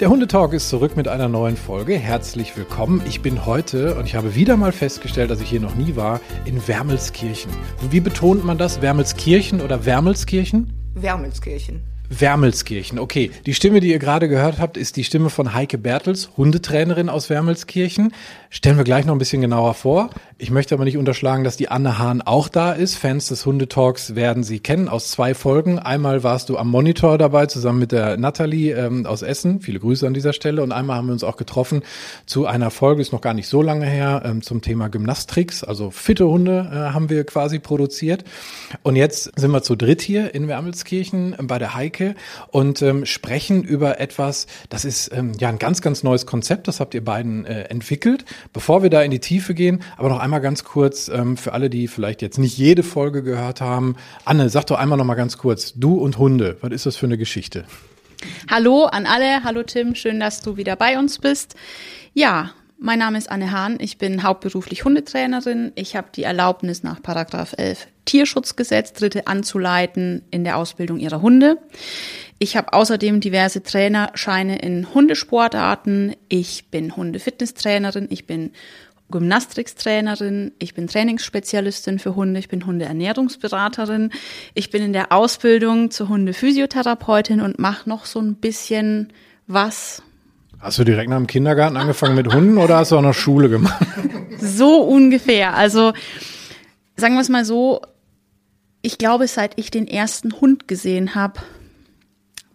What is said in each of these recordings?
Der Hundetalk ist zurück mit einer neuen Folge. Herzlich willkommen. Ich bin heute und ich habe wieder mal festgestellt, dass ich hier noch nie war, in Wermelskirchen. Wie betont man das? Wermelskirchen oder Wermelskirchen? Wermelskirchen. Wermelskirchen, okay. Die Stimme, die ihr gerade gehört habt, ist die Stimme von Heike Bertels, Hundetrainerin aus Wermelskirchen. Stellen wir gleich noch ein bisschen genauer vor. Ich möchte aber nicht unterschlagen, dass die Anne Hahn auch da ist. Fans des Hundetalks werden sie kennen aus zwei Folgen. Einmal warst du am Monitor dabei, zusammen mit der Nathalie ähm, aus Essen. Viele Grüße an dieser Stelle. Und einmal haben wir uns auch getroffen zu einer Folge, ist noch gar nicht so lange her, ähm, zum Thema Gymnastrix. Also fitte Hunde äh, haben wir quasi produziert. Und jetzt sind wir zu dritt hier in Wermelskirchen äh, bei der Heike und ähm, sprechen über etwas, das ist ähm, ja ein ganz, ganz neues Konzept. Das habt ihr beiden äh, entwickelt. Bevor wir da in die Tiefe gehen, aber noch einmal ganz kurz ähm, für alle, die vielleicht jetzt nicht jede Folge gehört haben. Anne, sag doch einmal noch mal ganz kurz, du und Hunde, was ist das für eine Geschichte? Hallo an alle, hallo Tim, schön, dass du wieder bei uns bist. Ja, mein Name ist Anne Hahn, ich bin hauptberuflich Hundetrainerin. Ich habe die Erlaubnis nach Paragraph 11 Tierschutzgesetz, Dritte anzuleiten in der Ausbildung ihrer Hunde. Ich habe außerdem diverse Trainerscheine in Hundesportarten. Ich bin Hundefitnesstrainerin, ich bin Gymnastikstrainerin, ich bin Trainingsspezialistin für Hunde, ich bin Hundeernährungsberaterin, ich bin in der Ausbildung zur Hundephysiotherapeutin und mache noch so ein bisschen was. Hast du direkt nach dem Kindergarten angefangen mit Hunden oder hast du auch noch Schule gemacht? So ungefähr. Also sagen wir es mal so, ich glaube, seit ich den ersten Hund gesehen habe,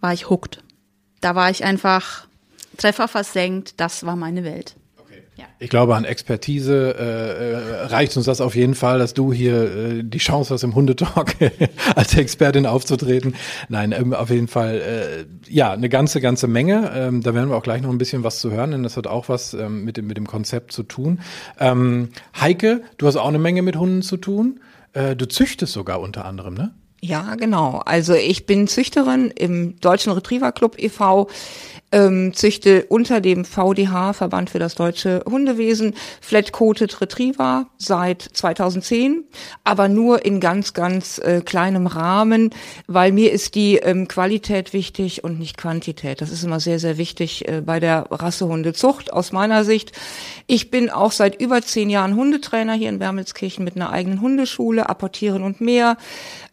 war ich hooked. Da war ich einfach Treffer versenkt, das war meine Welt. Ich glaube, an Expertise äh, äh, reicht uns das auf jeden Fall, dass du hier äh, die Chance hast, im Hundetalk als Expertin aufzutreten. Nein, ähm, auf jeden Fall, äh, ja, eine ganze, ganze Menge. Ähm, da werden wir auch gleich noch ein bisschen was zu hören, denn das hat auch was ähm, mit, dem, mit dem Konzept zu tun. Ähm, Heike, du hast auch eine Menge mit Hunden zu tun. Äh, du züchtest sogar unter anderem, ne? Ja, genau. Also ich bin Züchterin im Deutschen Retriever Club e.V ähm, züchte unter dem VDH, Verband für das deutsche Hundewesen, Flat-Coated Retriever seit 2010, aber nur in ganz, ganz äh, kleinem Rahmen, weil mir ist die ähm, Qualität wichtig und nicht Quantität. Das ist immer sehr, sehr wichtig äh, bei der Rassehundezucht aus meiner Sicht. Ich bin auch seit über zehn Jahren Hundetrainer hier in Wermelskirchen mit einer eigenen Hundeschule, apportieren und mehr.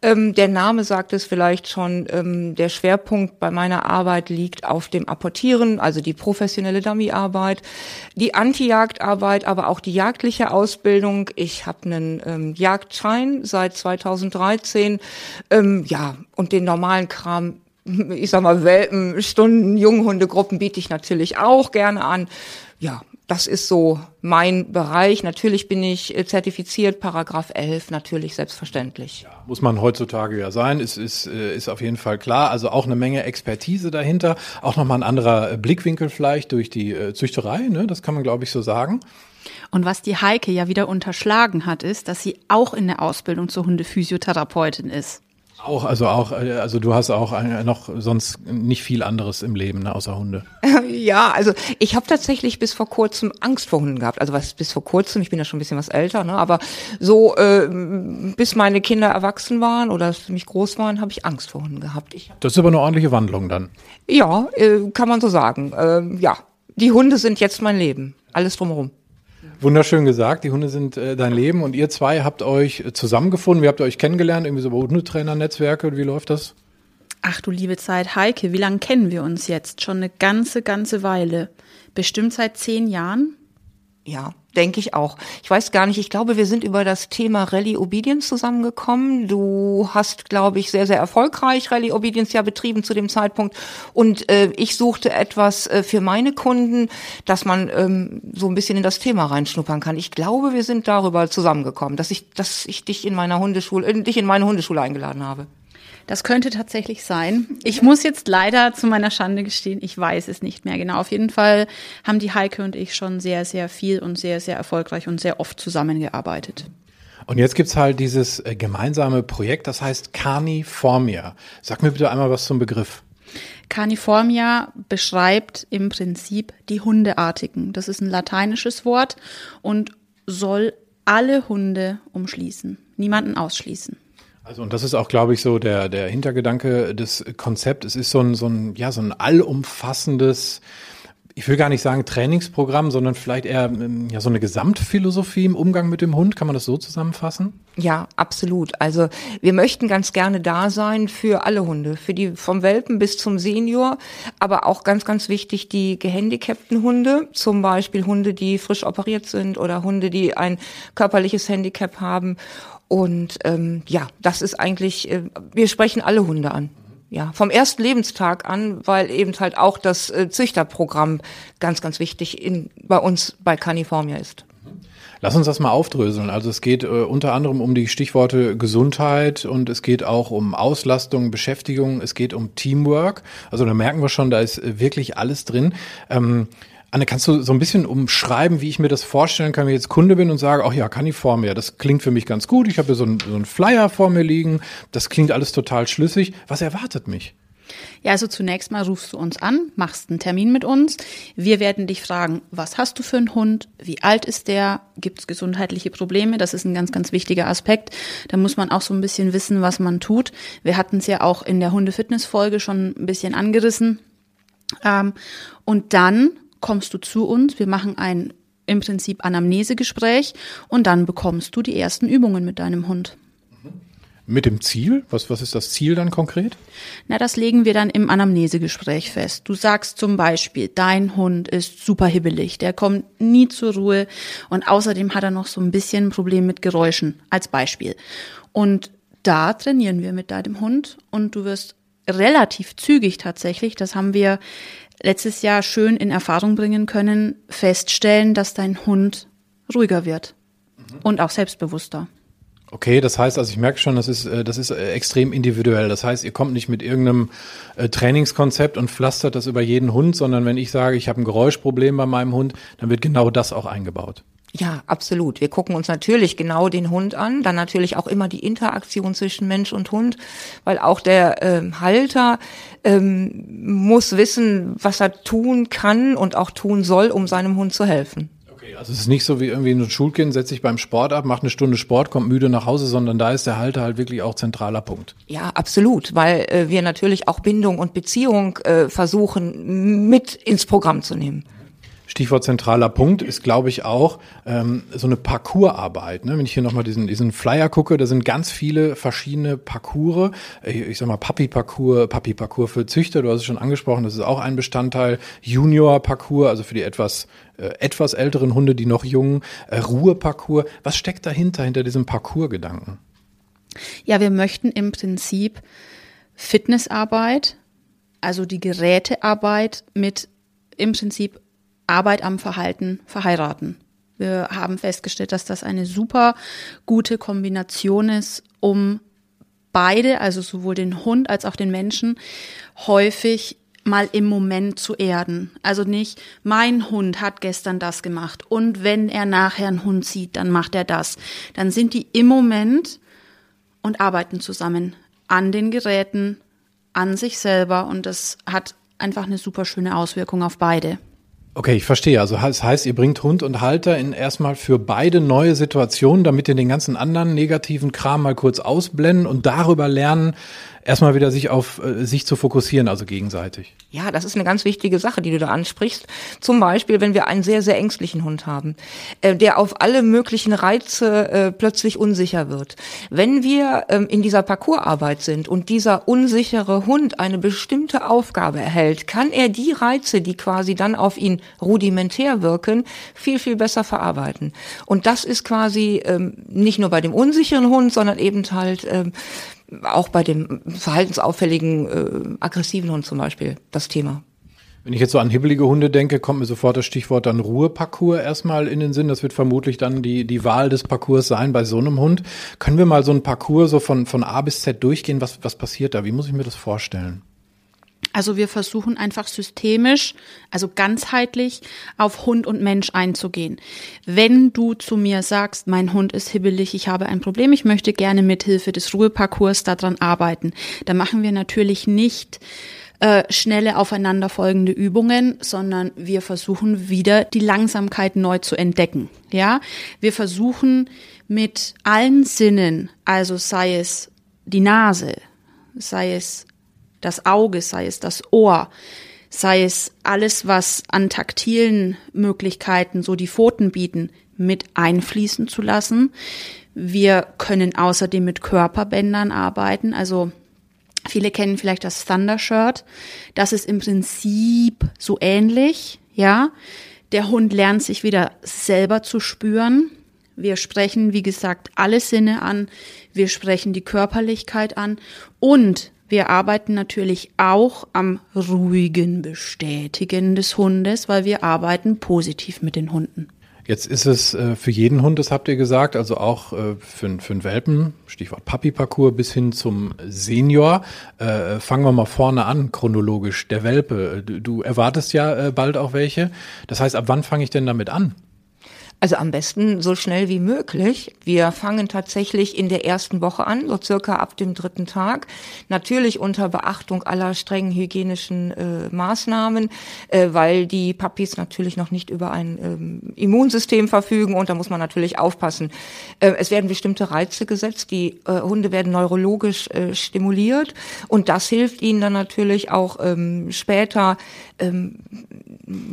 Ähm, der Name sagt es vielleicht schon, ähm, der Schwerpunkt bei meiner Arbeit liegt auf dem Apportieren, also die professionelle Dummyarbeit, die Anti-Jagdarbeit, aber auch die jagdliche Ausbildung. Ich habe einen ähm, Jagdschein seit 2013, ähm, ja, und den normalen Kram ich sag mal, Welpen, Stunden, Junghundegruppen biete ich natürlich auch gerne an. Ja, das ist so mein Bereich. Natürlich bin ich äh, zertifiziert, Paragraph 11, natürlich selbstverständlich. Ja, muss man heutzutage ja sein, ist, ist, äh, ist auf jeden Fall klar. Also auch eine Menge Expertise dahinter, auch nochmal ein anderer äh, Blickwinkel vielleicht durch die Züchterei, ne? das kann man glaube ich so sagen. Und was die Heike ja wieder unterschlagen hat, ist, dass sie auch in der Ausbildung zur Hundephysiotherapeutin ist. Auch, also auch, also du hast auch noch sonst nicht viel anderes im Leben, ne, außer Hunde. Ja, also ich habe tatsächlich bis vor kurzem Angst vor Hunden gehabt. Also was bis vor kurzem, ich bin ja schon ein bisschen was älter, ne, aber so äh, bis meine Kinder erwachsen waren oder für mich groß waren, habe ich Angst vor Hunden gehabt. Ich das ist aber eine ordentliche Wandlung dann. Ja, äh, kann man so sagen. Äh, ja, die Hunde sind jetzt mein Leben. Alles drumherum. Wunderschön gesagt, die Hunde sind äh, dein Leben und ihr zwei habt euch zusammengefunden. Wie habt ihr euch kennengelernt? Irgendwie so über Hundetrainer-Netzwerke? Wie läuft das? Ach du liebe Zeit, Heike, wie lange kennen wir uns jetzt? Schon eine ganze, ganze Weile. Bestimmt seit zehn Jahren? Ja, denke ich auch. Ich weiß gar nicht, ich glaube, wir sind über das Thema Rallye Obedience zusammengekommen. Du hast, glaube ich, sehr, sehr erfolgreich Rallye Obedience ja betrieben zu dem Zeitpunkt. Und äh, ich suchte etwas äh, für meine Kunden, dass man ähm, so ein bisschen in das Thema reinschnuppern kann. Ich glaube, wir sind darüber zusammengekommen, dass ich, dass ich dich in meiner Hundeschule, äh, dich in meine Hundeschule eingeladen habe. Das könnte tatsächlich sein. Ich muss jetzt leider zu meiner Schande gestehen, ich weiß es nicht mehr genau. Auf jeden Fall haben die Heike und ich schon sehr, sehr viel und sehr, sehr erfolgreich und sehr oft zusammengearbeitet. Und jetzt gibt's halt dieses äh, gemeinsame Projekt, das heißt Carniformia. Sag mir bitte einmal was zum Begriff. Carniformia beschreibt im Prinzip die Hundeartigen. Das ist ein lateinisches Wort und soll alle Hunde umschließen, niemanden ausschließen. Also und das ist auch, glaube ich, so der der Hintergedanke des Konzepts. Es ist so ein so ein ja so ein allumfassendes ich will gar nicht sagen Trainingsprogramm, sondern vielleicht eher ähm, ja, so eine Gesamtphilosophie im Umgang mit dem Hund. Kann man das so zusammenfassen? Ja, absolut. Also wir möchten ganz gerne da sein für alle Hunde, für die vom Welpen bis zum Senior, aber auch ganz, ganz wichtig die gehandicapten Hunde, zum Beispiel Hunde, die frisch operiert sind oder Hunde, die ein körperliches Handicap haben. Und ähm, ja, das ist eigentlich, äh, wir sprechen alle Hunde an ja, vom ersten Lebenstag an, weil eben halt auch das äh, Züchterprogramm ganz, ganz wichtig in, bei uns bei Caniformia ist. Lass uns das mal aufdröseln. Also es geht äh, unter anderem um die Stichworte Gesundheit und es geht auch um Auslastung, Beschäftigung, es geht um Teamwork. Also da merken wir schon, da ist äh, wirklich alles drin. Ähm, Anne, kannst du so ein bisschen umschreiben, wie ich mir das vorstellen kann, wenn ich jetzt Kunde bin und sage, ach ja, kann ich vor mir, das klingt für mich ganz gut, ich habe hier so einen, so einen Flyer vor mir liegen, das klingt alles total schlüssig. Was erwartet mich? Ja, also zunächst mal rufst du uns an, machst einen Termin mit uns. Wir werden dich fragen, was hast du für einen Hund? Wie alt ist der? Gibt es gesundheitliche Probleme? Das ist ein ganz, ganz wichtiger Aspekt. Da muss man auch so ein bisschen wissen, was man tut. Wir hatten es ja auch in der Hunde-Fitness-Folge schon ein bisschen angerissen. Ähm, und dann kommst du zu uns, wir machen ein im Prinzip Anamnesegespräch und dann bekommst du die ersten Übungen mit deinem Hund. Mit dem Ziel? Was, was ist das Ziel dann konkret? Na, das legen wir dann im Anamnesegespräch fest. Du sagst zum Beispiel, dein Hund ist super hibbelig, der kommt nie zur Ruhe und außerdem hat er noch so ein bisschen ein Problem mit Geräuschen, als Beispiel. Und da trainieren wir mit deinem Hund und du wirst relativ zügig tatsächlich, das haben wir letztes Jahr schön in Erfahrung bringen können, feststellen, dass dein Hund ruhiger wird mhm. und auch selbstbewusster. Okay, das heißt, also ich merke schon, das ist, äh, das ist äh, extrem individuell. Das heißt, ihr kommt nicht mit irgendeinem äh, Trainingskonzept und pflastert das über jeden Hund, sondern wenn ich sage, ich habe ein Geräuschproblem bei meinem Hund, dann wird genau das auch eingebaut. Ja, absolut. Wir gucken uns natürlich genau den Hund an, dann natürlich auch immer die Interaktion zwischen Mensch und Hund, weil auch der ähm, Halter ähm, muss wissen, was er tun kann und auch tun soll, um seinem Hund zu helfen. Okay, also es ist nicht so wie irgendwie ein Schulkind setzt sich beim Sport ab, macht eine Stunde Sport, kommt müde nach Hause, sondern da ist der Halter halt wirklich auch zentraler Punkt. Ja, absolut, weil äh, wir natürlich auch Bindung und Beziehung äh, versuchen mit ins Programm zu nehmen. Stichwort zentraler Punkt ist, glaube ich, auch ähm, so eine Parcoursarbeit. Ne? Wenn ich hier nochmal diesen, diesen Flyer gucke, da sind ganz viele verschiedene Parcours. Ich, sag mal Papi-Parcours, Papi-Parcours für Züchter, du hast es schon angesprochen, das ist auch ein Bestandteil. Junior-Parcours, also für die etwas, äh, etwas älteren Hunde, die noch jungen. Äh, Ruhe-Parcours. Was steckt dahinter, hinter diesem Parcours-Gedanken? Ja, wir möchten im Prinzip Fitnessarbeit, also die Gerätearbeit mit im Prinzip Arbeit am Verhalten verheiraten. Wir haben festgestellt, dass das eine super gute Kombination ist, um beide, also sowohl den Hund als auch den Menschen, häufig mal im Moment zu erden. Also nicht, mein Hund hat gestern das gemacht und wenn er nachher einen Hund sieht, dann macht er das. Dann sind die im Moment und arbeiten zusammen an den Geräten, an sich selber und das hat einfach eine super schöne Auswirkung auf beide. Okay, ich verstehe. Also das heißt, ihr bringt Hund und Halter in erstmal für beide neue Situationen, damit ihr den ganzen anderen negativen Kram mal kurz ausblenden und darüber lernen, erstmal wieder sich auf äh, sich zu fokussieren, also gegenseitig. Ja, das ist eine ganz wichtige Sache, die du da ansprichst. Zum Beispiel, wenn wir einen sehr, sehr ängstlichen Hund haben, äh, der auf alle möglichen Reize äh, plötzlich unsicher wird. Wenn wir ähm, in dieser Parcoursarbeit sind und dieser unsichere Hund eine bestimmte Aufgabe erhält, kann er die Reize, die quasi dann auf ihn rudimentär wirken, viel, viel besser verarbeiten. Und das ist quasi ähm, nicht nur bei dem unsicheren Hund, sondern eben halt ähm, auch bei dem verhaltensauffälligen, äh, aggressiven Hund zum Beispiel das Thema. Wenn ich jetzt so an hibbelige Hunde denke, kommt mir sofort das Stichwort dann Ruheparcours erstmal in den Sinn. Das wird vermutlich dann die, die Wahl des Parcours sein bei so einem Hund. Können wir mal so ein Parcours so von, von A bis Z durchgehen? Was, was passiert da? Wie muss ich mir das vorstellen? Also wir versuchen einfach systemisch, also ganzheitlich auf Hund und Mensch einzugehen. Wenn du zu mir sagst, mein Hund ist hibbelig, ich habe ein Problem, ich möchte gerne mithilfe des Ruheparcours daran arbeiten, dann machen wir natürlich nicht äh, schnelle aufeinanderfolgende Übungen, sondern wir versuchen wieder die Langsamkeit neu zu entdecken. Ja, wir versuchen mit allen Sinnen, also sei es die Nase, sei es das Auge, sei es das Ohr, sei es alles, was an taktilen Möglichkeiten so die Pfoten bieten, mit einfließen zu lassen. Wir können außerdem mit Körperbändern arbeiten, also Viele kennen vielleicht das Thunder Shirt. Das ist im Prinzip so ähnlich, ja. Der Hund lernt sich wieder selber zu spüren. Wir sprechen, wie gesagt, alle Sinne an. Wir sprechen die Körperlichkeit an und wir arbeiten natürlich auch am ruhigen Bestätigen des Hundes, weil wir arbeiten positiv mit den Hunden. Jetzt ist es äh, für jeden Hund, das habt ihr gesagt, also auch äh, für, für einen Welpen, Stichwort Papi-Parcours bis hin zum Senior. Äh, fangen wir mal vorne an, chronologisch. Der Welpe, du, erwartest ja bald auch welche. Das heißt, ab wann fange ich denn damit an? Also am besten so schnell wie möglich. Wir fangen tatsächlich in der ersten Woche an, so circa ab dem dritten Tag. Natürlich unter Beachtung aller strengen hygienischen äh, Maßnahmen, äh, weil die Puppies natürlich noch nicht über ein ähm, Immunsystem verfügen und da muss man natürlich aufpassen. Äh, es werden bestimmte Reize gesetzt, die äh, Hunde werden neurologisch äh, stimuliert und das hilft ihnen dann natürlich auch ähm, später ähm,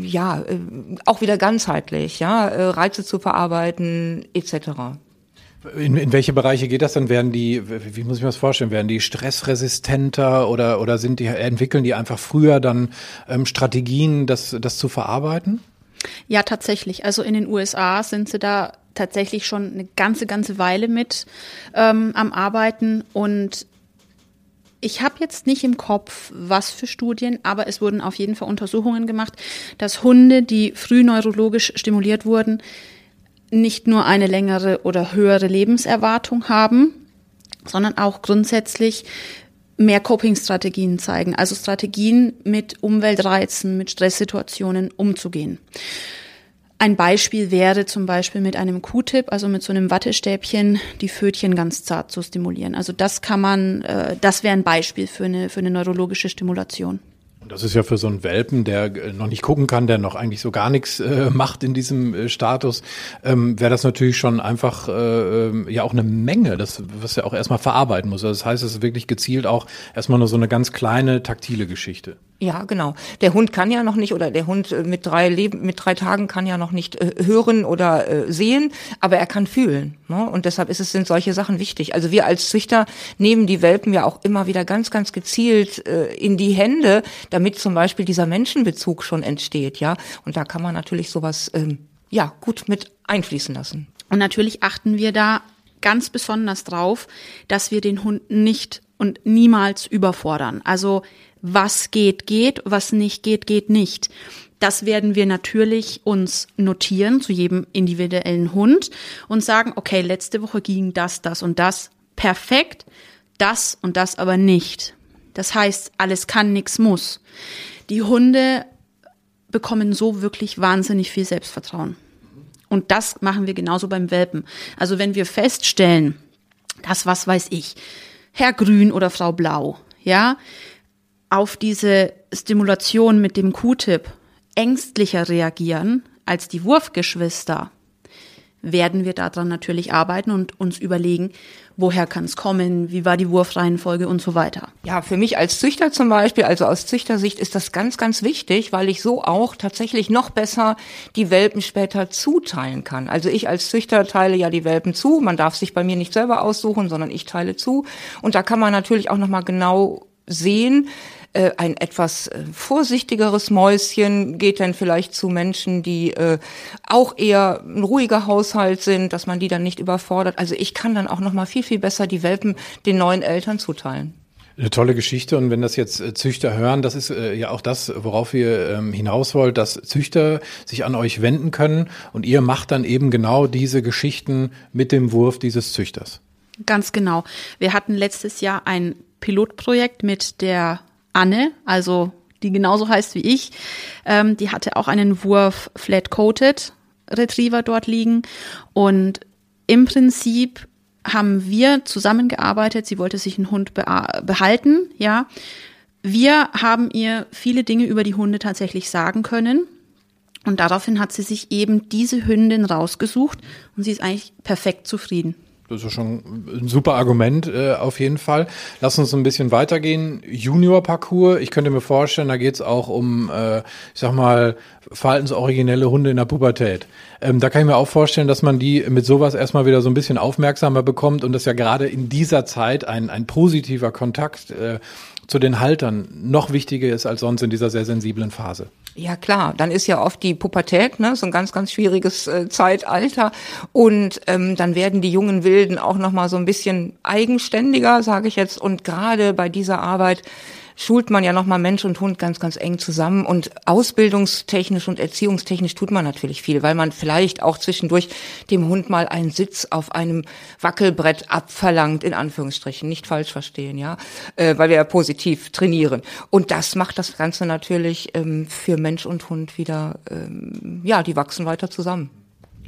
ja äh, auch wieder ganzheitlich, ja Reize Texte zu verarbeiten etc. In, in welche Bereiche geht das dann? Werden die, wie muss ich mir das vorstellen, werden die stressresistenter oder, oder sind die, entwickeln die einfach früher dann ähm, Strategien, das, das zu verarbeiten? Ja, tatsächlich. Also in den USA sind sie da tatsächlich schon eine ganze, ganze Weile mit ähm, am Arbeiten und ich habe jetzt nicht im Kopf, was für Studien, aber es wurden auf jeden Fall Untersuchungen gemacht, dass Hunde, die früh neurologisch stimuliert wurden, nicht nur eine längere oder höhere Lebenserwartung haben, sondern auch grundsätzlich mehr Coping-Strategien zeigen, also Strategien mit Umweltreizen, mit Stresssituationen umzugehen. Ein Beispiel wäre zum Beispiel mit einem Q-Tip, also mit so einem Wattestäbchen, die Fötchen ganz zart zu stimulieren. Also das kann man, äh, das wäre ein Beispiel für eine, für eine neurologische Stimulation. Das ist ja für so einen Welpen, der äh, noch nicht gucken kann, der noch eigentlich so gar nichts äh, macht in diesem äh, Status, ähm, wäre das natürlich schon einfach äh, ähm, ja auch eine Menge, das was er auch erstmal verarbeiten muss. Also das heißt, es ist wirklich gezielt auch erstmal nur so eine ganz kleine taktile Geschichte. Ja, genau. Der Hund kann ja noch nicht oder der Hund äh, mit drei Leben, mit drei Tagen kann ja noch nicht äh, hören oder äh, sehen, aber er kann fühlen. Ne? Und deshalb ist es sind solche Sachen wichtig. Also wir als Züchter nehmen die Welpen ja auch immer wieder ganz, ganz gezielt äh, in die Hände, damit zum Beispiel dieser Menschenbezug schon entsteht, ja. Und da kann man natürlich sowas ähm, ja gut mit einfließen lassen. Und natürlich achten wir da ganz besonders drauf, dass wir den Hund nicht und niemals überfordern. Also was geht, geht, was nicht geht, geht nicht. Das werden wir natürlich uns notieren zu jedem individuellen Hund und sagen, okay, letzte Woche ging das, das und das perfekt, das und das aber nicht. Das heißt, alles kann, nichts muss. Die Hunde bekommen so wirklich wahnsinnig viel Selbstvertrauen. Und das machen wir genauso beim Welpen. Also wenn wir feststellen, dass, was weiß ich, Herr Grün oder Frau Blau, ja, auf diese Stimulation mit dem Q-Tip ängstlicher reagieren als die Wurfgeschwister, werden wir daran natürlich arbeiten und uns überlegen, woher kann es kommen, wie war die Wurfreihenfolge und so weiter. Ja, für mich als Züchter zum Beispiel, also aus Züchtersicht ist das ganz, ganz wichtig, weil ich so auch tatsächlich noch besser die Welpen später zuteilen kann. Also ich als Züchter teile ja die Welpen zu, man darf sich bei mir nicht selber aussuchen, sondern ich teile zu und da kann man natürlich auch nochmal genau sehen, äh, ein etwas äh, vorsichtigeres Mäuschen geht dann vielleicht zu Menschen, die äh, auch eher ein ruhiger Haushalt sind, dass man die dann nicht überfordert. Also ich kann dann auch noch mal viel viel besser die Welpen den neuen Eltern zuteilen. Eine tolle Geschichte und wenn das jetzt äh, Züchter hören, das ist äh, ja auch das, worauf ihr ähm, hinaus wollt, dass Züchter sich an euch wenden können und ihr macht dann eben genau diese Geschichten mit dem Wurf dieses Züchters. Ganz genau. Wir hatten letztes Jahr ein Pilotprojekt mit der Anne, also die genauso heißt wie ich, ähm, die hatte auch einen Wurf Flat Coated Retriever dort liegen und im Prinzip haben wir zusammengearbeitet. Sie wollte sich einen Hund behalten, ja. Wir haben ihr viele Dinge über die Hunde tatsächlich sagen können. Und daraufhin hat sie sich eben diese Hündin rausgesucht und sie ist eigentlich perfekt zufrieden. Das ist schon ein super Argument äh, auf jeden Fall. Lass uns ein bisschen weitergehen. Junior-Parcours, ich könnte mir vorstellen, da geht es auch um, äh, ich sag mal, verhaltensoriginelle Hunde in der Pubertät. Ähm, da kann ich mir auch vorstellen, dass man die mit sowas erstmal wieder so ein bisschen aufmerksamer bekommt und dass ja gerade in dieser Zeit ein, ein positiver Kontakt äh, zu den Haltern noch wichtiger ist als sonst in dieser sehr sensiblen Phase. Ja klar, dann ist ja oft die Pubertät, ne, so ein ganz, ganz schwieriges äh, Zeitalter und ähm, dann werden die jungen Wilden auch noch mal so ein bisschen eigenständiger, sage ich jetzt. Und gerade bei dieser Arbeit schult man ja nochmal Mensch und Hund ganz, ganz eng zusammen. Und ausbildungstechnisch und erziehungstechnisch tut man natürlich viel, weil man vielleicht auch zwischendurch dem Hund mal einen Sitz auf einem Wackelbrett abverlangt, in Anführungsstrichen, nicht falsch verstehen, ja, äh, weil wir ja positiv trainieren. Und das macht das Ganze natürlich ähm, für Mensch und Hund wieder, ähm, ja, die wachsen weiter zusammen.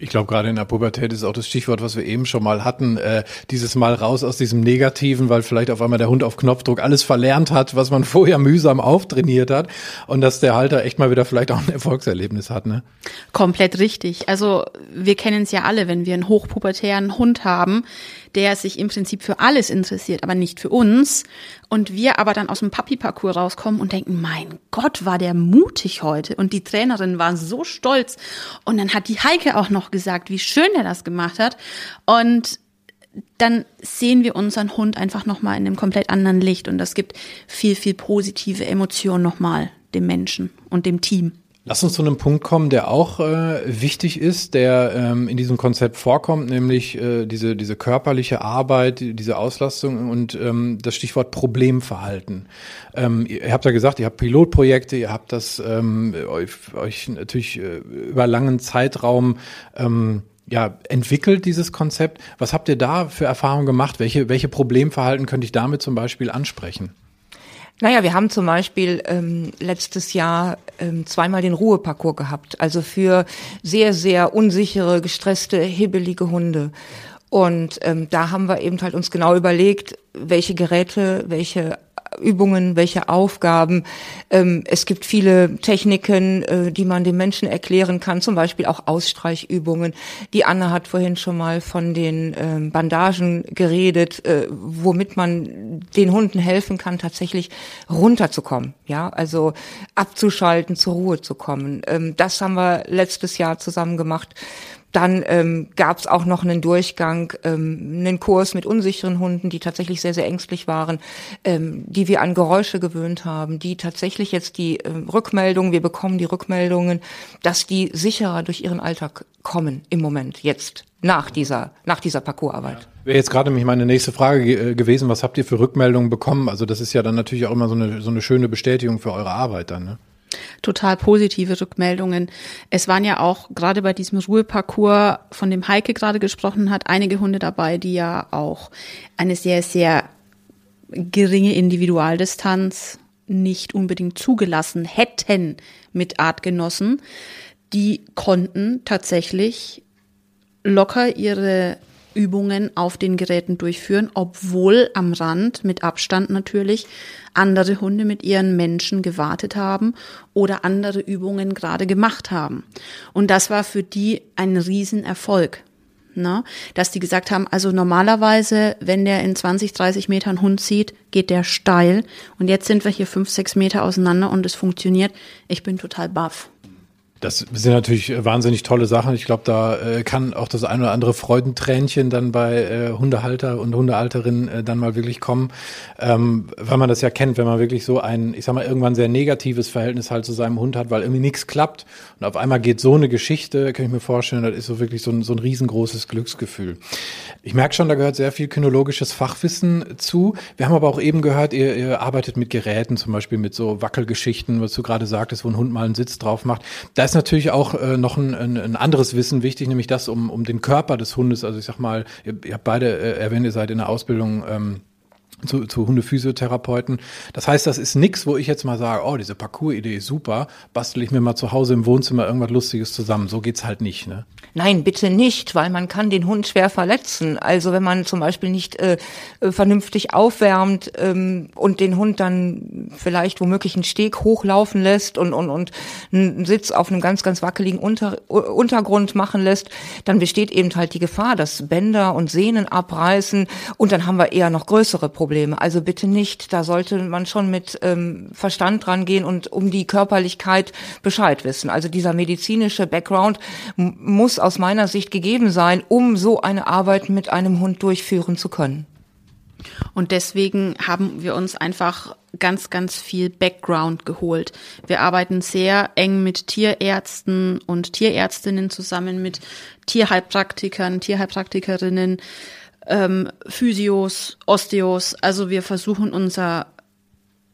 Ich glaube, gerade in der Pubertät ist auch das Stichwort, was wir eben schon mal hatten, äh, dieses Mal raus aus diesem Negativen, weil vielleicht auf einmal der Hund auf Knopfdruck alles verlernt hat, was man vorher mühsam auftrainiert hat und dass der Halter echt mal wieder vielleicht auch ein Erfolgserlebnis hat. Ne? Komplett richtig. Also wir kennen es ja alle, wenn wir einen hochpubertären Hund haben, der sich im Prinzip für alles interessiert, aber nicht für uns. Und wir aber dann aus dem Papi-Parcours rauskommen und denken, mein Gott, war der mutig heute. Und die Trainerin war so stolz. Und dann hat die Heike auch noch gesagt, wie schön er das gemacht hat. Und dann sehen wir unseren Hund einfach nochmal in einem komplett anderen Licht. Und das gibt viel, viel positive Emotionen nochmal dem Menschen und dem Team. Lass uns zu einem Punkt kommen, der auch äh, wichtig ist, der ähm, in diesem Konzept vorkommt, nämlich äh, diese, diese körperliche Arbeit, diese Auslastung und ähm, das Stichwort Problemverhalten. Ähm, ihr habt ja gesagt, ihr habt Pilotprojekte, ihr habt das ähm, euch, euch natürlich äh, über langen Zeitraum ähm, ja, entwickelt, dieses Konzept. Was habt ihr da für Erfahrungen gemacht? Welche, welche Problemverhalten könnte ich damit zum Beispiel ansprechen? Naja, wir haben zum Beispiel ähm, letztes Jahr ähm, zweimal den Ruheparcours gehabt, also für sehr, sehr unsichere, gestresste, hibbelige Hunde. Und ähm, da haben wir eben halt uns genau überlegt, welche Geräte, welche Übungen, welche Aufgaben. Ähm, es gibt viele Techniken, äh, die man den Menschen erklären kann, zum Beispiel auch Ausstreichübungen. Die Anne hat vorhin schon mal von den ähm, Bandagen geredet, äh, womit man den Hunden helfen kann, tatsächlich runterzukommen. Ja, also abzuschalten, zur Ruhe zu kommen. Ähm, das haben wir letztes Jahr zusammen gemacht. Dann ähm, gab es auch noch einen Durchgang, ähm, einen Kurs mit unsicheren Hunden, die tatsächlich sehr, sehr ängstlich waren, ähm, die wir an Geräusche gewöhnt haben, die tatsächlich jetzt die ähm, Rückmeldungen, wir bekommen die Rückmeldungen, dass die sicherer durch ihren Alltag kommen im Moment, jetzt, nach dieser, nach dieser Parcoursarbeit. Ja. Wäre jetzt gerade mich meine nächste Frage ge äh, gewesen, was habt ihr für Rückmeldungen bekommen? Also das ist ja dann natürlich auch immer so eine, so eine schöne Bestätigung für eure Arbeit dann, ne? Total positive Rückmeldungen. Es waren ja auch gerade bei diesem Ruheparcours, von dem Heike gerade gesprochen hat, einige Hunde dabei, die ja auch eine sehr, sehr geringe Individualdistanz nicht unbedingt zugelassen hätten mit Artgenossen. Die konnten tatsächlich locker ihre Übungen auf den Geräten durchführen, obwohl am Rand mit Abstand natürlich andere Hunde mit ihren Menschen gewartet haben oder andere Übungen gerade gemacht haben. Und das war für die ein Riesenerfolg. Ne? Dass die gesagt haben, also normalerweise, wenn der in 20, 30 Metern Hund sieht, geht der steil. Und jetzt sind wir hier fünf, sechs Meter auseinander und es funktioniert. Ich bin total baff. Das sind natürlich wahnsinnig tolle Sachen. Ich glaube, da äh, kann auch das ein oder andere Freudentränchen dann bei äh, Hundehalter und Hundehalterinnen äh, dann mal wirklich kommen, ähm, weil man das ja kennt, wenn man wirklich so ein, ich sag mal, irgendwann sehr negatives Verhältnis halt zu seinem Hund hat, weil irgendwie nichts klappt und auf einmal geht so eine Geschichte, kann ich mir vorstellen, das ist so wirklich so ein, so ein riesengroßes Glücksgefühl. Ich merke schon, da gehört sehr viel kynologisches Fachwissen zu. Wir haben aber auch eben gehört, ihr, ihr arbeitet mit Geräten, zum Beispiel mit so Wackelgeschichten, was du gerade sagtest, wo ein Hund mal einen Sitz drauf macht. Da ist natürlich auch äh, noch ein, ein, ein, anderes Wissen wichtig, nämlich das um, um den Körper des Hundes. Also ich sag mal, ihr, ihr habt beide äh, erwähnt, ihr seid in der Ausbildung ähm, zu, zu Hundephysiotherapeuten. Das heißt, das ist nix, wo ich jetzt mal sage, oh, diese Parcours-Idee ist super, bastel ich mir mal zu Hause im Wohnzimmer irgendwas Lustiges zusammen. So geht's halt nicht, ne? Nein, bitte nicht, weil man kann den Hund schwer verletzen. Also wenn man zum Beispiel nicht äh, äh, vernünftig aufwärmt ähm, und den Hund dann vielleicht womöglich einen Steg hochlaufen lässt und, und, und einen Sitz auf einem ganz, ganz wackeligen Unter, Untergrund machen lässt, dann besteht eben halt die Gefahr, dass Bänder und Sehnen abreißen und dann haben wir eher noch größere Probleme. Also bitte nicht, da sollte man schon mit ähm, Verstand dran gehen und um die Körperlichkeit Bescheid wissen. Also dieser medizinische Background muss aus meiner Sicht gegeben sein, um so eine Arbeit mit einem Hund durchführen zu können. Und deswegen haben wir uns einfach ganz, ganz viel Background geholt. Wir arbeiten sehr eng mit Tierärzten und Tierärztinnen zusammen, mit Tierheilpraktikern, Tierheilpraktikerinnen, ähm, Physios, Osteos. Also wir versuchen unser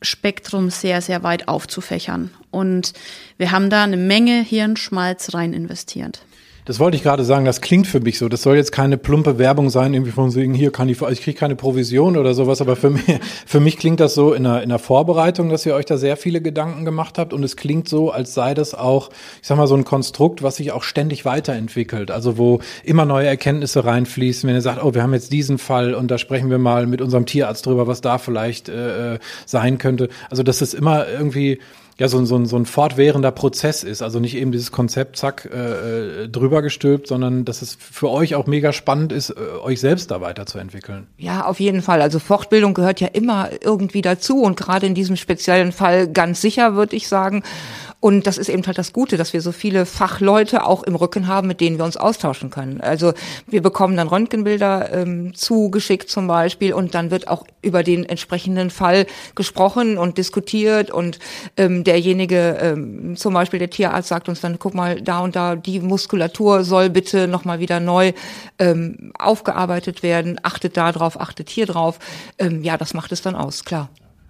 Spektrum sehr, sehr weit aufzufächern. Und wir haben da eine Menge Hirnschmalz rein investiert. Das wollte ich gerade sagen, das klingt für mich so. Das soll jetzt keine plumpe Werbung sein, irgendwie von wegen, hier kann ich, ich kriege keine Provision oder sowas, aber für mich, für mich klingt das so in der, in der Vorbereitung, dass ihr euch da sehr viele Gedanken gemacht habt und es klingt so, als sei das auch, ich sag mal, so ein Konstrukt, was sich auch ständig weiterentwickelt. Also wo immer neue Erkenntnisse reinfließen, wenn ihr sagt, oh, wir haben jetzt diesen Fall und da sprechen wir mal mit unserem Tierarzt drüber, was da vielleicht äh, äh sein könnte. Also dass es immer irgendwie ja so, so, so ein fortwährender Prozess ist. Also nicht eben dieses Konzept, zack, äh, äh, drüber gestülpt, sondern dass es für euch auch mega spannend ist, äh, euch selbst da weiterzuentwickeln. Ja, auf jeden Fall. Also Fortbildung gehört ja immer irgendwie dazu und gerade in diesem speziellen Fall ganz sicher, würde ich sagen. Und das ist eben halt das Gute, dass wir so viele Fachleute auch im Rücken haben, mit denen wir uns austauschen können. Also wir bekommen dann Röntgenbilder ähm, zugeschickt zum Beispiel und dann wird auch über den entsprechenden Fall gesprochen und diskutiert und ähm, derjenige, ähm, zum Beispiel der Tierarzt sagt uns dann, guck mal, da und da, die Muskulatur soll bitte nochmal wieder neu ähm, aufgearbeitet werden, achtet da drauf, achtet hier drauf. Ähm, ja, das macht es dann aus, klar.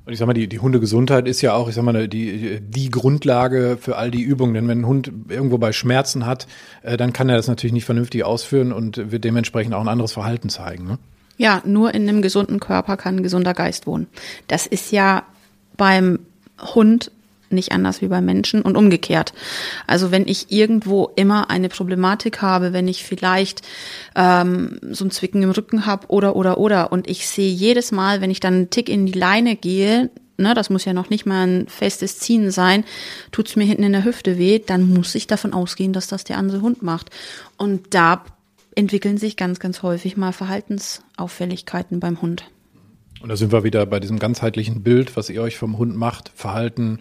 Und ich sag mal, die, die Hundegesundheit ist ja auch, ich sag mal, die, die Grundlage für all die Übungen. Denn wenn ein Hund irgendwo bei Schmerzen hat, äh, dann kann er das natürlich nicht vernünftig ausführen und wird dementsprechend auch ein anderes Verhalten zeigen. Ne? Ja, nur in einem gesunden Körper kann ein gesunder Geist wohnen. Das ist ja beim Hund nicht anders wie bei Menschen und umgekehrt. Also wenn ich irgendwo immer eine Problematik habe, wenn ich vielleicht ähm, so ein Zwicken im Rücken habe oder oder oder und ich sehe jedes Mal, wenn ich dann einen Tick in die Leine gehe, ne, das muss ja noch nicht mal ein festes Ziehen sein, tut's mir hinten in der Hüfte weh, dann muss ich davon ausgehen, dass das der andere Hund macht. Und da entwickeln sich ganz, ganz häufig mal Verhaltensauffälligkeiten beim Hund. Und da sind wir wieder bei diesem ganzheitlichen Bild, was ihr euch vom Hund macht, Verhalten,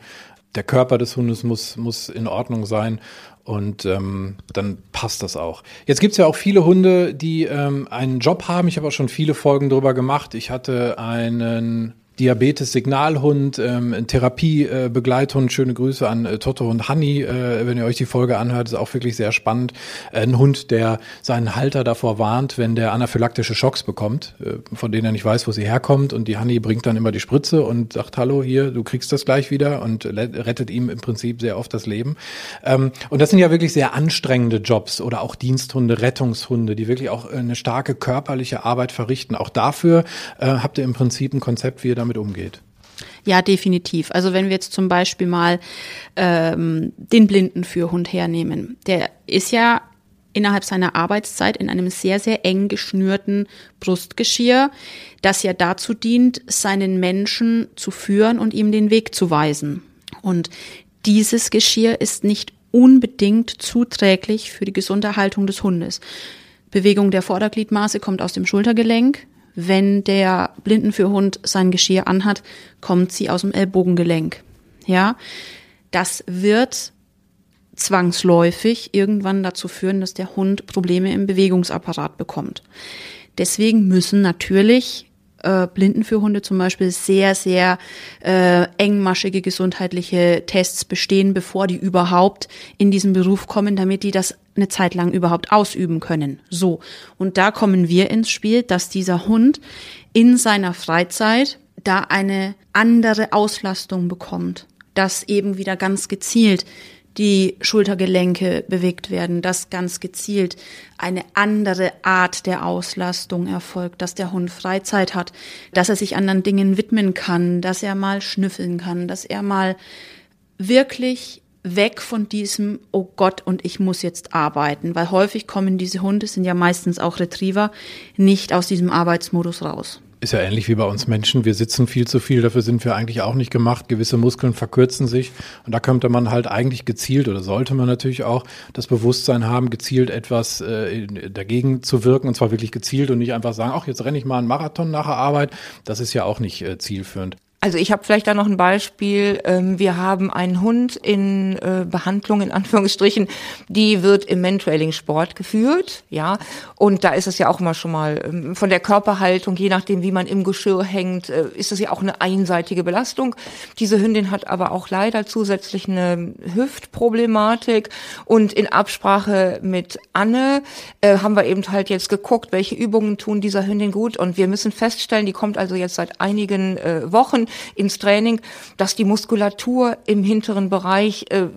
der Körper des Hundes muss, muss in Ordnung sein und ähm, dann passt das auch. Jetzt gibt's ja auch viele Hunde, die ähm, einen Job haben. Ich habe auch schon viele Folgen drüber gemacht. Ich hatte einen Diabetes-Signalhund, ähm, Therapiebegleithund. Äh, Schöne Grüße an äh, Toto und Hanni, äh, wenn ihr euch die Folge anhört, ist auch wirklich sehr spannend. Äh, ein Hund, der seinen Halter davor warnt, wenn der anaphylaktische Schocks bekommt, äh, von denen er nicht weiß, wo sie herkommt. Und die Hanni bringt dann immer die Spritze und sagt, hallo, hier, du kriegst das gleich wieder und rettet ihm im Prinzip sehr oft das Leben. Ähm, und das sind ja wirklich sehr anstrengende Jobs oder auch Diensthunde, Rettungshunde, die wirklich auch eine starke körperliche Arbeit verrichten. Auch dafür äh, habt ihr im Prinzip ein Konzept, wie ihr damit damit umgeht. Ja, definitiv. Also wenn wir jetzt zum Beispiel mal ähm, den Blindenführhund hernehmen, der ist ja innerhalb seiner Arbeitszeit in einem sehr, sehr eng geschnürten Brustgeschirr, das ja dazu dient, seinen Menschen zu führen und ihm den Weg zu weisen. Und dieses Geschirr ist nicht unbedingt zuträglich für die gesunde Haltung des Hundes. Bewegung der Vordergliedmaße kommt aus dem Schultergelenk, wenn der Blindenführhund sein Geschirr anhat, kommt sie aus dem Ellbogengelenk. Ja, das wird zwangsläufig irgendwann dazu führen, dass der Hund Probleme im Bewegungsapparat bekommt. Deswegen müssen natürlich äh, Blindenführhunde zum Beispiel sehr, sehr äh, engmaschige gesundheitliche Tests bestehen, bevor die überhaupt in diesen Beruf kommen, damit die das eine Zeit lang überhaupt ausüben können. So. Und da kommen wir ins Spiel, dass dieser Hund in seiner Freizeit da eine andere Auslastung bekommt, dass eben wieder ganz gezielt die Schultergelenke bewegt werden, dass ganz gezielt eine andere Art der Auslastung erfolgt, dass der Hund Freizeit hat, dass er sich anderen Dingen widmen kann, dass er mal schnüffeln kann, dass er mal wirklich weg von diesem, oh Gott, und ich muss jetzt arbeiten, weil häufig kommen diese Hunde, sind ja meistens auch Retriever, nicht aus diesem Arbeitsmodus raus. Ist ja ähnlich wie bei uns Menschen. Wir sitzen viel zu viel, dafür sind wir eigentlich auch nicht gemacht. Gewisse Muskeln verkürzen sich. Und da könnte man halt eigentlich gezielt oder sollte man natürlich auch das Bewusstsein haben, gezielt etwas äh, dagegen zu wirken. Und zwar wirklich gezielt und nicht einfach sagen, ach, jetzt renne ich mal einen Marathon nach der Arbeit. Das ist ja auch nicht äh, zielführend. Also ich habe vielleicht da noch ein Beispiel. Ähm, wir haben einen Hund in äh, Behandlung in Anführungsstrichen, die wird im Mentrailing-Sport geführt, ja. Und da ist es ja auch immer schon mal ähm, von der Körperhaltung, je nachdem wie man im Geschirr hängt, äh, ist es ja auch eine einseitige Belastung. Diese Hündin hat aber auch leider zusätzlich eine Hüftproblematik und in Absprache mit Anne äh, haben wir eben halt jetzt geguckt, welche Übungen tun dieser Hündin gut und wir müssen feststellen, die kommt also jetzt seit einigen Wochen ins Training, dass die Muskulatur im hinteren Bereich äh,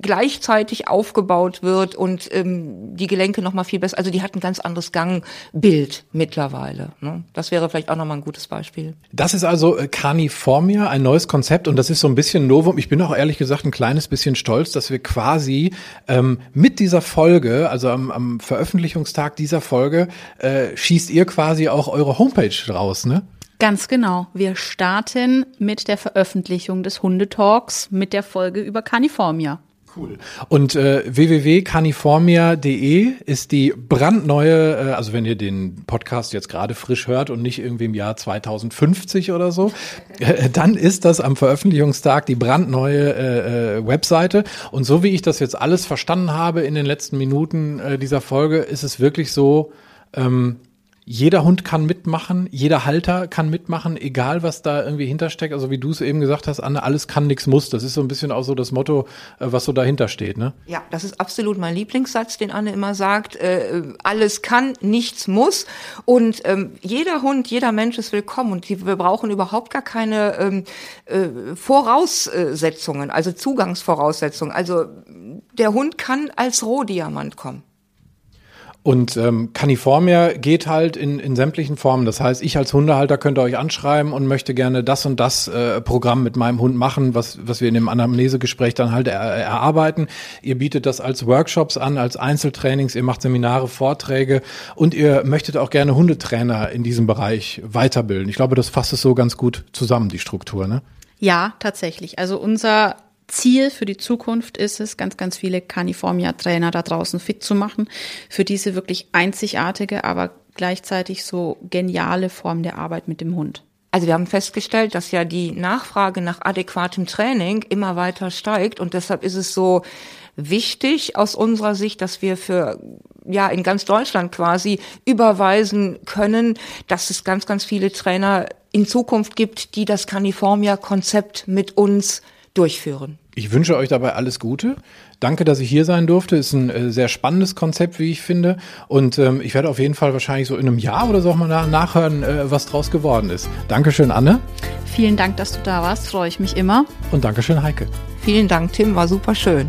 gleichzeitig aufgebaut wird und ähm, die Gelenke noch mal viel besser. Also die hat ein ganz anderes Gangbild mittlerweile. Ne? Das wäre vielleicht auch noch mal ein gutes Beispiel. Das ist also äh, Carniformia, ein neues Konzept und das ist so ein bisschen Novum. Ich bin auch ehrlich gesagt ein kleines bisschen stolz, dass wir quasi ähm, mit dieser Folge, also am, am Veröffentlichungstag dieser Folge, äh, schießt ihr quasi auch eure Homepage raus, ne? Ganz genau. Wir starten mit der Veröffentlichung des Hundetalks mit der Folge über Caniformia. Cool. Und äh, www.caniformia.de ist die brandneue, äh, also wenn ihr den Podcast jetzt gerade frisch hört und nicht irgendwie im Jahr 2050 oder so, äh, dann ist das am Veröffentlichungstag die brandneue äh, äh, Webseite. Und so wie ich das jetzt alles verstanden habe in den letzten Minuten äh, dieser Folge, ist es wirklich so, ähm, jeder Hund kann mitmachen, jeder Halter kann mitmachen, egal was da irgendwie hintersteckt. Also wie du es eben gesagt hast, Anne, alles kann, nichts muss. Das ist so ein bisschen auch so das Motto, äh, was so dahinter steht, ne? Ja, das ist absolut mein Lieblingssatz, den Anne immer sagt. Äh, alles kann, nichts muss. Und ähm, jeder Hund, jeder Mensch ist willkommen. Und wir brauchen überhaupt gar keine ähm, äh, Voraussetzungen, also Zugangsvoraussetzungen. Also der Hund kann als Rohdiamant kommen. Und ähm, Caniformia geht halt in, in sämtlichen Formen. Das heißt, ich als Hundehalter könnte euch anschreiben und möchte gerne das und das äh, Programm mit meinem Hund machen, was, was wir in dem Anamnesegespräch dann halt er, erarbeiten. Ihr bietet das als Workshops an, als Einzeltrainings, ihr macht Seminare, Vorträge und ihr möchtet auch gerne Hundetrainer in diesem Bereich weiterbilden. Ich glaube, das fasst es so ganz gut zusammen, die Struktur, ne? Ja, tatsächlich. Also unser Ziel für die Zukunft ist es, ganz, ganz viele Caniformia-Trainer da draußen fit zu machen, für diese wirklich einzigartige, aber gleichzeitig so geniale Form der Arbeit mit dem Hund. Also wir haben festgestellt, dass ja die Nachfrage nach adäquatem Training immer weiter steigt und deshalb ist es so wichtig aus unserer Sicht, dass wir für ja in ganz Deutschland quasi überweisen können, dass es ganz ganz viele Trainer in Zukunft gibt, die das Caniformia Konzept mit uns durchführen. Ich wünsche euch dabei alles Gute. Danke, dass ich hier sein durfte. Ist ein äh, sehr spannendes Konzept, wie ich finde. Und ähm, ich werde auf jeden Fall wahrscheinlich so in einem Jahr oder so auch mal nach nachhören, äh, was draus geworden ist. Dankeschön, Anne. Vielen Dank, dass du da warst. Freue ich mich immer. Und Dankeschön, Heike. Vielen Dank, Tim. War super schön.